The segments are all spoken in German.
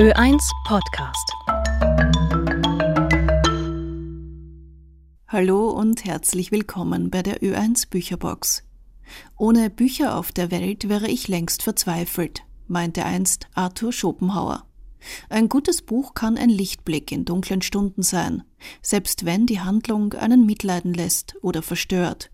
Ö1 Podcast. Hallo und herzlich willkommen bei der Ö1 Bücherbox. Ohne Bücher auf der Welt wäre ich längst verzweifelt, meinte einst Arthur Schopenhauer. Ein gutes Buch kann ein Lichtblick in dunklen Stunden sein, selbst wenn die Handlung einen mitleiden lässt oder verstört.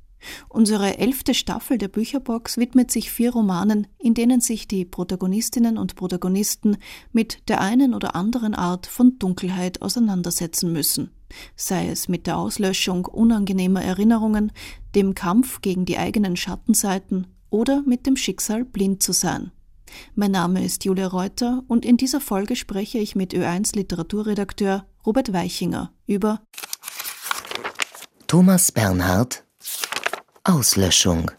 Unsere elfte Staffel der Bücherbox widmet sich vier Romanen, in denen sich die Protagonistinnen und Protagonisten mit der einen oder anderen Art von Dunkelheit auseinandersetzen müssen, sei es mit der Auslöschung unangenehmer Erinnerungen, dem Kampf gegen die eigenen Schattenseiten oder mit dem Schicksal blind zu sein. Mein Name ist Julia Reuter und in dieser Folge spreche ich mit Ö1 Literaturredakteur Robert Weichinger über Thomas Bernhard Auslöschung.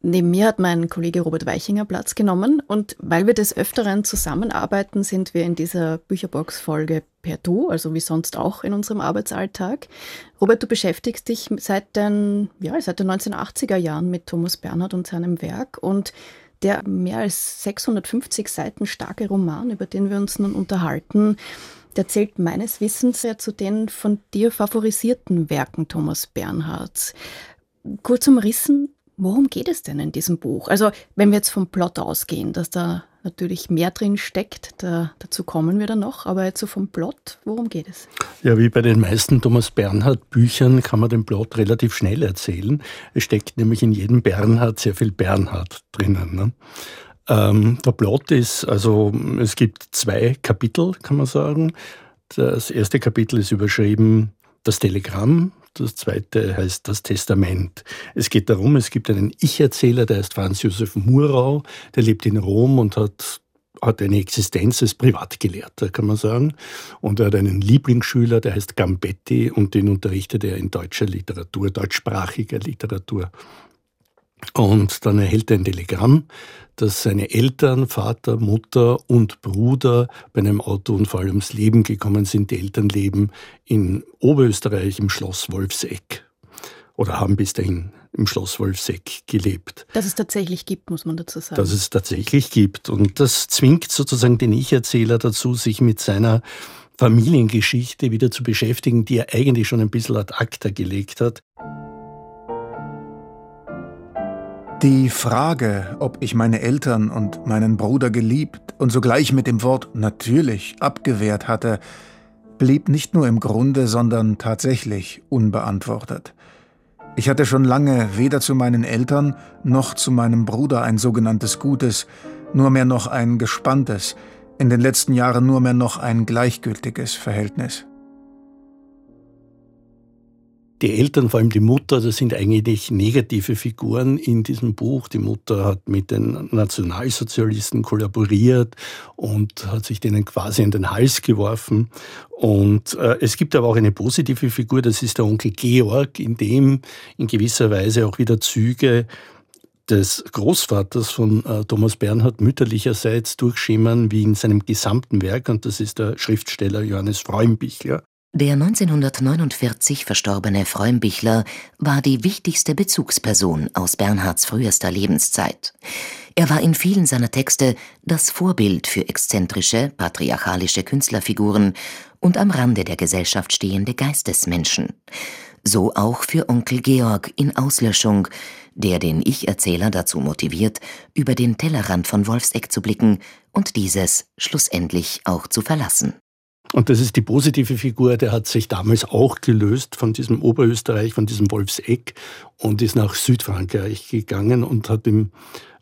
Neben mir hat mein Kollege Robert Weichinger Platz genommen und weil wir des Öfteren zusammenarbeiten, sind wir in dieser Bücherbox-Folge per Du, also wie sonst auch in unserem Arbeitsalltag. Robert, du beschäftigst dich seit den, ja, seit den 1980er Jahren mit Thomas Bernhard und seinem Werk und der mehr als 650 Seiten starke Roman, über den wir uns nun unterhalten, der zählt meines Wissens ja zu den von dir favorisierten Werken Thomas Bernhards. Kurz umrissen, worum geht es denn in diesem Buch? Also, wenn wir jetzt vom Plot ausgehen, dass da natürlich mehr drin steckt, da, dazu kommen wir dann noch, aber jetzt so vom Plot, worum geht es? Ja, wie bei den meisten Thomas Bernhard Büchern kann man den Plot relativ schnell erzählen. Es steckt nämlich in jedem Bernhard sehr viel Bernhard drinnen. Ne? Ähm, der Plot ist, also es gibt zwei Kapitel, kann man sagen. Das erste Kapitel ist überschrieben Das Telegramm, das zweite heißt das Testament. Es geht darum, es gibt einen Ich-Erzähler, der heißt Franz Josef Murau, der lebt in Rom und hat hat eine Existenz als Privatgelehrter, kann man sagen. Und er hat einen Lieblingsschüler, der heißt Gambetti und den unterrichtet er in deutscher Literatur, deutschsprachiger Literatur. Und dann erhält er ein Telegramm, dass seine Eltern, Vater, Mutter und Bruder bei einem Autounfall ums Leben gekommen sind. Die Eltern leben in Oberösterreich im Schloss Wolfseck oder haben bis dahin im Schloss Wolfseck gelebt. Dass es tatsächlich gibt, muss man dazu sagen. Dass es tatsächlich gibt. Und das zwingt sozusagen den Ich-Erzähler dazu, sich mit seiner Familiengeschichte wieder zu beschäftigen, die er eigentlich schon ein bisschen ad acta gelegt hat. Die Frage, ob ich meine Eltern und meinen Bruder geliebt und sogleich mit dem Wort natürlich abgewehrt hatte, blieb nicht nur im Grunde, sondern tatsächlich unbeantwortet. Ich hatte schon lange weder zu meinen Eltern noch zu meinem Bruder ein sogenanntes Gutes, nur mehr noch ein gespanntes, in den letzten Jahren nur mehr noch ein gleichgültiges Verhältnis. Die Eltern, vor allem die Mutter, das sind eigentlich negative Figuren in diesem Buch. Die Mutter hat mit den Nationalsozialisten kollaboriert und hat sich denen quasi in den Hals geworfen. Und äh, es gibt aber auch eine positive Figur, das ist der Onkel Georg, in dem in gewisser Weise auch wieder Züge des Großvaters von äh, Thomas Bernhard mütterlicherseits durchschimmern, wie in seinem gesamten Werk, und das ist der Schriftsteller Johannes Freumbichler. Der 1949 verstorbene Freumbichler war die wichtigste Bezugsperson aus Bernhards frühester Lebenszeit. Er war in vielen seiner Texte das Vorbild für exzentrische, patriarchalische Künstlerfiguren und am Rande der Gesellschaft stehende Geistesmenschen. So auch für Onkel Georg in Auslöschung, der den Ich-Erzähler dazu motiviert, über den Tellerrand von Wolfseck zu blicken und dieses schlussendlich auch zu verlassen. Und das ist die positive Figur, der hat sich damals auch gelöst von diesem Oberösterreich, von diesem Wolfseck und ist nach Südfrankreich gegangen und hat dem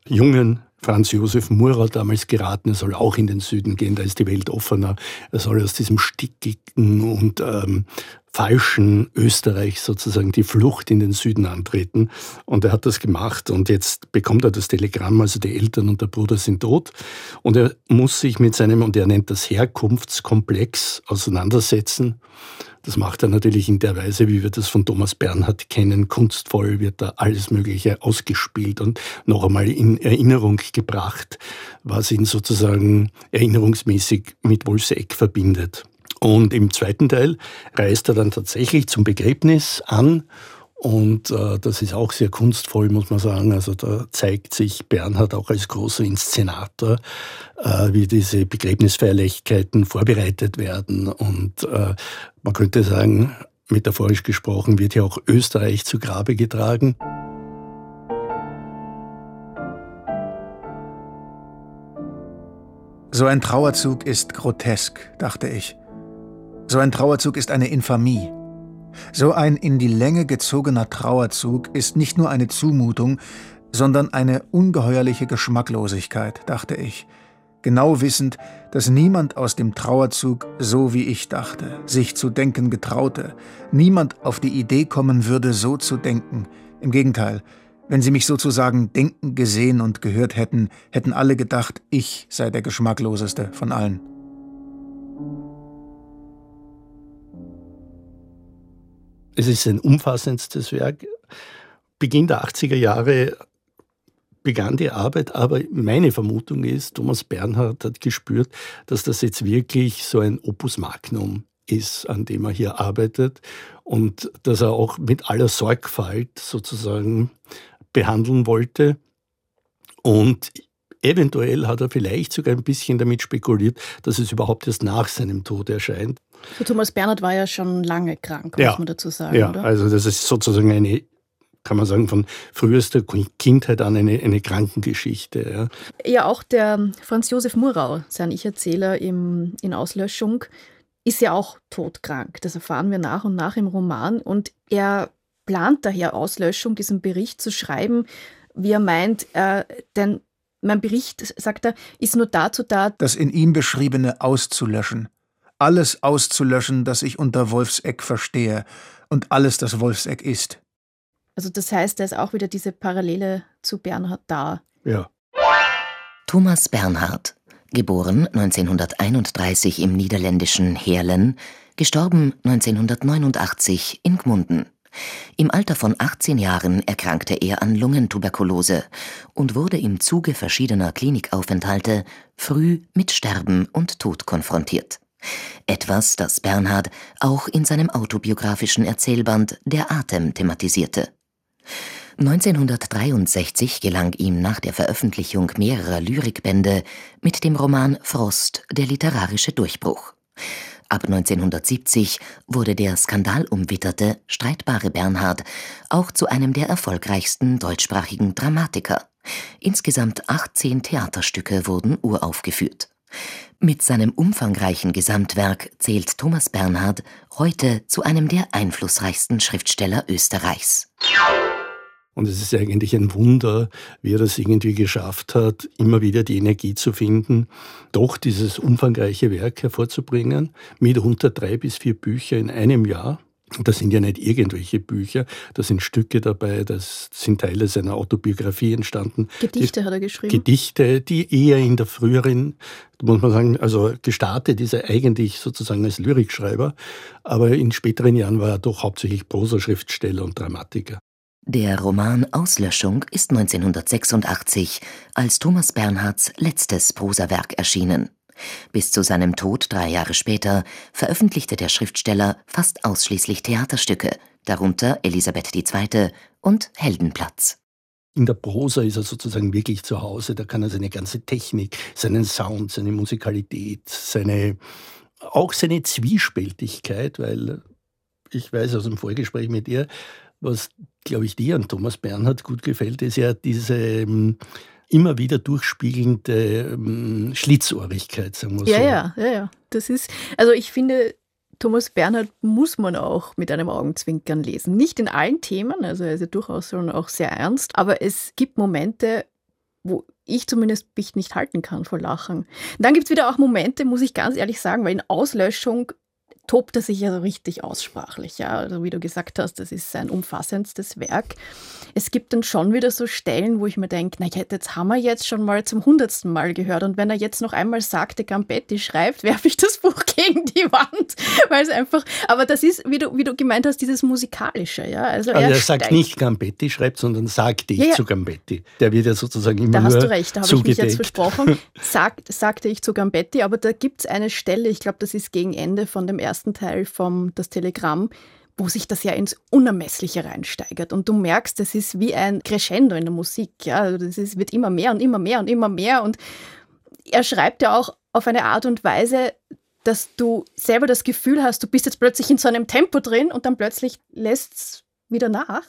jungen Franz Josef Murer damals geraten, er soll auch in den Süden gehen, da ist die Welt offener. Er soll aus diesem stickigen und ähm, falschen Österreich sozusagen die Flucht in den Süden antreten. Und er hat das gemacht und jetzt bekommt er das Telegramm, also die Eltern und der Bruder sind tot. Und er muss sich mit seinem, und er nennt das Herkunftskomplex, auseinandersetzen. Das macht er natürlich in der Weise, wie wir das von Thomas Bernhard kennen. Kunstvoll wird da alles Mögliche ausgespielt und noch einmal in Erinnerung gebracht, was ihn sozusagen erinnerungsmäßig mit Wolfseck verbindet. Und im zweiten Teil reist er dann tatsächlich zum Begräbnis an Und äh, das ist auch sehr kunstvoll, muss man sagen. Also da zeigt sich Bernhard auch als großer Inszenator, äh, wie diese Begräbnisfeierlichkeiten vorbereitet werden. Und äh, man könnte sagen, metaphorisch gesprochen, wird ja auch Österreich zu Grabe getragen. So ein Trauerzug ist grotesk, dachte ich. So ein Trauerzug ist eine Infamie. So ein in die Länge gezogener Trauerzug ist nicht nur eine Zumutung, sondern eine ungeheuerliche Geschmacklosigkeit, dachte ich, genau wissend, dass niemand aus dem Trauerzug so wie ich dachte, sich zu denken getraute, niemand auf die Idee kommen würde, so zu denken. Im Gegenteil, wenn sie mich sozusagen denken gesehen und gehört hätten, hätten alle gedacht, ich sei der geschmackloseste von allen. Es ist ein umfassendstes Werk. Beginn der 80er Jahre begann die Arbeit, aber meine Vermutung ist, Thomas Bernhard hat gespürt, dass das jetzt wirklich so ein Opus Magnum ist, an dem er hier arbeitet und dass er auch mit aller Sorgfalt sozusagen behandeln wollte. Und eventuell hat er vielleicht sogar ein bisschen damit spekuliert, dass es überhaupt erst nach seinem Tod erscheint. So Thomas Bernhard war ja schon lange krank, muss man dazu sagen. Ja, oder? also das ist sozusagen eine kann man sagen, von frühester Kindheit an eine, eine Krankengeschichte. Ja. ja, auch der Franz Josef Murau, sein Ich-Erzähler in Auslöschung, ist ja auch todkrank. Das erfahren wir nach und nach im Roman. Und er plant daher Auslöschung, diesen Bericht zu schreiben, wie er meint, äh, denn mein Bericht, sagt er, ist nur dazu da, das in ihm Beschriebene auszulöschen alles auszulöschen, das ich unter Wolfseck verstehe und alles, das Wolfseck ist. Also das heißt, da ist auch wieder diese Parallele zu Bernhard da. Ja. Thomas Bernhard, geboren 1931 im niederländischen Heerlen, gestorben 1989 in Gmunden. Im Alter von 18 Jahren erkrankte er an Lungentuberkulose und wurde im Zuge verschiedener Klinikaufenthalte früh mit Sterben und Tod konfrontiert. Etwas, das Bernhard auch in seinem autobiografischen Erzählband Der Atem thematisierte. 1963 gelang ihm nach der Veröffentlichung mehrerer Lyrikbände mit dem Roman Frost der literarische Durchbruch. Ab 1970 wurde der skandalumwitterte, streitbare Bernhard auch zu einem der erfolgreichsten deutschsprachigen Dramatiker. Insgesamt 18 Theaterstücke wurden uraufgeführt. Mit seinem umfangreichen Gesamtwerk zählt Thomas Bernhard heute zu einem der einflussreichsten Schriftsteller Österreichs. Und es ist eigentlich ein Wunder, wie er das irgendwie geschafft hat, immer wieder die Energie zu finden, doch dieses umfangreiche Werk hervorzubringen, mitunter drei bis vier Bücher in einem Jahr. Das sind ja nicht irgendwelche Bücher, da sind Stücke dabei, das sind Teile seiner Autobiografie entstanden. Gedichte die, hat er geschrieben. Gedichte, die eher in der früheren, muss man sagen, also gestartet ist er eigentlich sozusagen als Lyrikschreiber, aber in späteren Jahren war er doch hauptsächlich Prosaschriftsteller und Dramatiker. Der Roman Auslöschung ist 1986 als Thomas Bernhards letztes Prosawerk erschienen. Bis zu seinem Tod drei Jahre später veröffentlichte der Schriftsteller fast ausschließlich Theaterstücke, darunter Elisabeth II. und Heldenplatz. In der Prosa ist er sozusagen wirklich zu Hause, da kann er seine ganze Technik, seinen Sound, seine Musikalität, seine, auch seine Zwiespältigkeit, weil ich weiß aus dem Vorgespräch mit ihr, was, glaube ich, dir an Thomas Bernhard gut gefällt, ist ja diese ähm, immer wieder durchspiegelnde ähm, Schlitzohrigkeit, sagen wir ja, so. Ja, ja, ja. Das ist, also ich finde, Thomas Bernhard muss man auch mit einem Augenzwinkern lesen. Nicht in allen Themen, also er ist ja durchaus schon auch sehr ernst, aber es gibt Momente, wo ich zumindest mich nicht halten kann vor Lachen. Und dann gibt es wieder auch Momente, muss ich ganz ehrlich sagen, weil in Auslöschung tobt er sich ja so richtig aussprachlich. Ja? Also wie du gesagt hast, das ist sein umfassendstes Werk. Es gibt dann schon wieder so Stellen, wo ich mir denke, na jetzt haben wir jetzt schon mal zum hundertsten Mal gehört. Und wenn er jetzt noch einmal sagte, Gambetti schreibt, werfe ich das Buch gegen die Wand. Weil es einfach, aber das ist, wie du, wie du gemeint hast, dieses Musikalische. Ja? Also aber er, er sagt nicht Gambetti schreibt, sondern sagte ich ja, ja. zu Gambetti. Der wird ja sozusagen immer Da hast du recht, da habe ich mich jetzt versprochen. Sag, sagte ich zu Gambetti, aber da gibt es eine Stelle, ich glaube, das ist gegen Ende von dem ersten ersten Teil vom Das Telegramm, wo sich das ja ins Unermessliche reinsteigert. Und du merkst, das ist wie ein Crescendo in der Musik. Ja? Also das ist, wird immer mehr und immer mehr und immer mehr. Und er schreibt ja auch auf eine Art und Weise, dass du selber das Gefühl hast, du bist jetzt plötzlich in so einem Tempo drin und dann plötzlich lässt es wieder nach.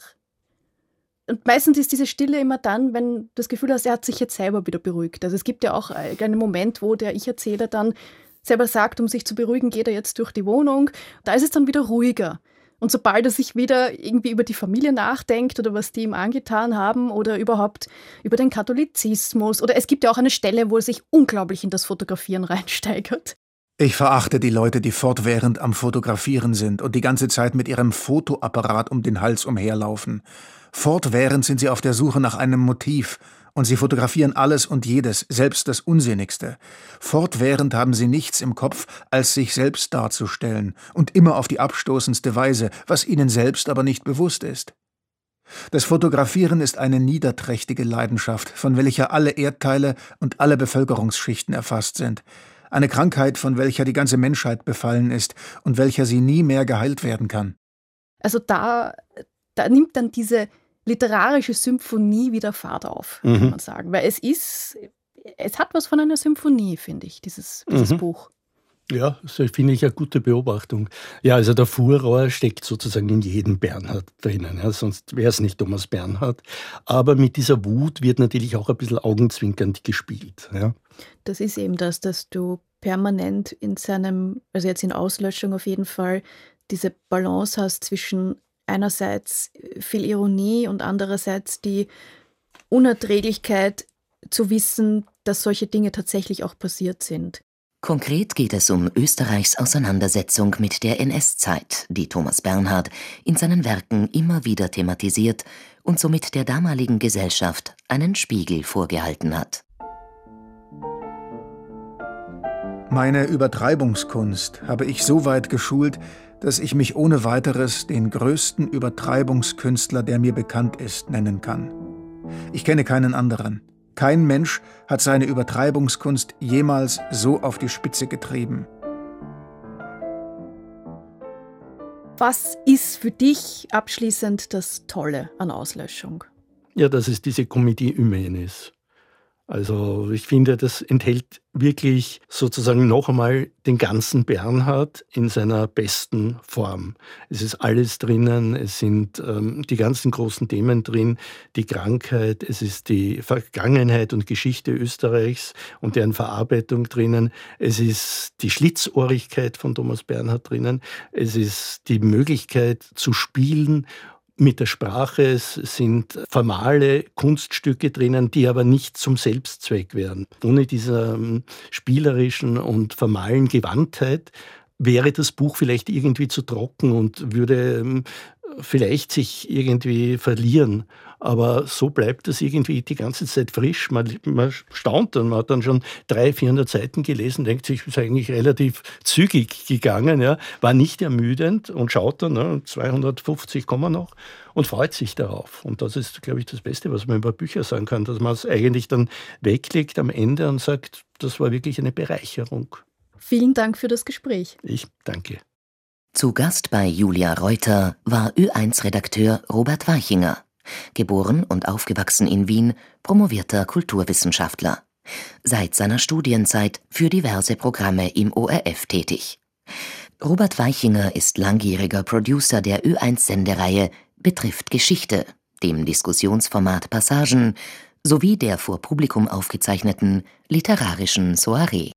Und meistens ist diese Stille immer dann, wenn du das Gefühl hast, er hat sich jetzt selber wieder beruhigt. Also es gibt ja auch einen Moment, wo der Ich-Erzähler dann selber sagt, um sich zu beruhigen, geht er jetzt durch die Wohnung. Da ist es dann wieder ruhiger. Und sobald er sich wieder irgendwie über die Familie nachdenkt oder was die ihm angetan haben oder überhaupt über den Katholizismus oder es gibt ja auch eine Stelle, wo er sich unglaublich in das Fotografieren reinsteigert. Ich verachte die Leute, die fortwährend am Fotografieren sind und die ganze Zeit mit ihrem Fotoapparat um den Hals umherlaufen. Fortwährend sind sie auf der Suche nach einem Motiv, und sie fotografieren alles und jedes, selbst das Unsinnigste. Fortwährend haben sie nichts im Kopf, als sich selbst darzustellen, und immer auf die abstoßendste Weise, was ihnen selbst aber nicht bewusst ist. Das Fotografieren ist eine niederträchtige Leidenschaft, von welcher alle Erdteile und alle Bevölkerungsschichten erfasst sind, eine Krankheit, von welcher die ganze Menschheit befallen ist und welcher sie nie mehr geheilt werden kann. Also da, da nimmt dann diese literarische Symphonie wieder Fahrt auf, mhm. kann man sagen. Weil es ist, es hat was von einer Symphonie, finde ich, dieses, dieses mhm. Buch. Ja, das finde ich eine gute Beobachtung. Ja, also der Furor steckt sozusagen in jedem Bernhard drinnen, ja, sonst wäre es nicht Thomas Bernhard. Aber mit dieser Wut wird natürlich auch ein bisschen augenzwinkernd gespielt. Ja. Das ist eben das, dass du permanent in seinem, also jetzt in Auslöschung auf jeden Fall, diese Balance hast zwischen einerseits viel Ironie und andererseits die Unerträglichkeit zu wissen, dass solche Dinge tatsächlich auch passiert sind. Konkret geht es um Österreichs Auseinandersetzung mit der NS-Zeit, die Thomas Bernhard in seinen Werken immer wieder thematisiert und somit der damaligen Gesellschaft einen Spiegel vorgehalten hat. Meine Übertreibungskunst habe ich so weit geschult, dass ich mich ohne weiteres den größten Übertreibungskünstler, der mir bekannt ist, nennen kann. Ich kenne keinen anderen. Kein Mensch hat seine Übertreibungskunst jemals so auf die Spitze getrieben. Was ist für dich abschließend das Tolle an Auslöschung? Ja, dass es diese Comédie humaine ist. Also ich finde, das enthält wirklich sozusagen noch einmal den ganzen Bernhard in seiner besten Form. Es ist alles drinnen, es sind ähm, die ganzen großen Themen drin, die Krankheit, es ist die Vergangenheit und Geschichte Österreichs und deren Verarbeitung drinnen, es ist die Schlitzohrigkeit von Thomas Bernhard drinnen, es ist die Möglichkeit zu spielen mit der Sprache. Es sind formale Kunststücke drinnen, die aber nicht zum Selbstzweck werden. Ohne dieser ähm, spielerischen und formalen Gewandtheit wäre das Buch vielleicht irgendwie zu trocken und würde ähm, vielleicht sich irgendwie verlieren. Aber so bleibt es irgendwie die ganze Zeit frisch. Man, man staunt dann, man hat dann schon 300, 400 Seiten gelesen, denkt sich, ist eigentlich relativ zügig gegangen, ja, war nicht ermüdend und schaut dann, ne, 250 kommen noch und freut sich darauf. Und das ist, glaube ich, das Beste, was man über Bücher sagen kann, dass man es eigentlich dann weglegt am Ende und sagt, das war wirklich eine Bereicherung. Vielen Dank für das Gespräch. Ich danke. Zu Gast bei Julia Reuter war Ö1-Redakteur Robert Weichinger, geboren und aufgewachsen in Wien, promovierter Kulturwissenschaftler. Seit seiner Studienzeit für diverse Programme im ORF tätig. Robert Weichinger ist langjähriger Producer der Ö1-Sendereihe Betrifft Geschichte, dem Diskussionsformat Passagen sowie der vor Publikum aufgezeichneten literarischen Soiree.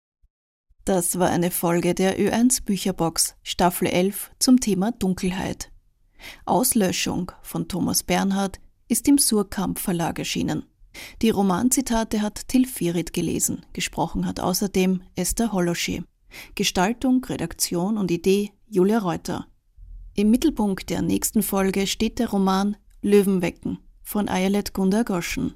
Das war eine Folge der Ö1 Bücherbox, Staffel 11 zum Thema Dunkelheit. Auslöschung von Thomas Bernhard ist im Surkamp Verlag erschienen. Die Romanzitate hat Till Firit gelesen, gesprochen hat außerdem Esther Holosche. Gestaltung, Redaktion und Idee Julia Reuter. Im Mittelpunkt der nächsten Folge steht der Roman Löwenwecken von Ayelet Gunda Goschen.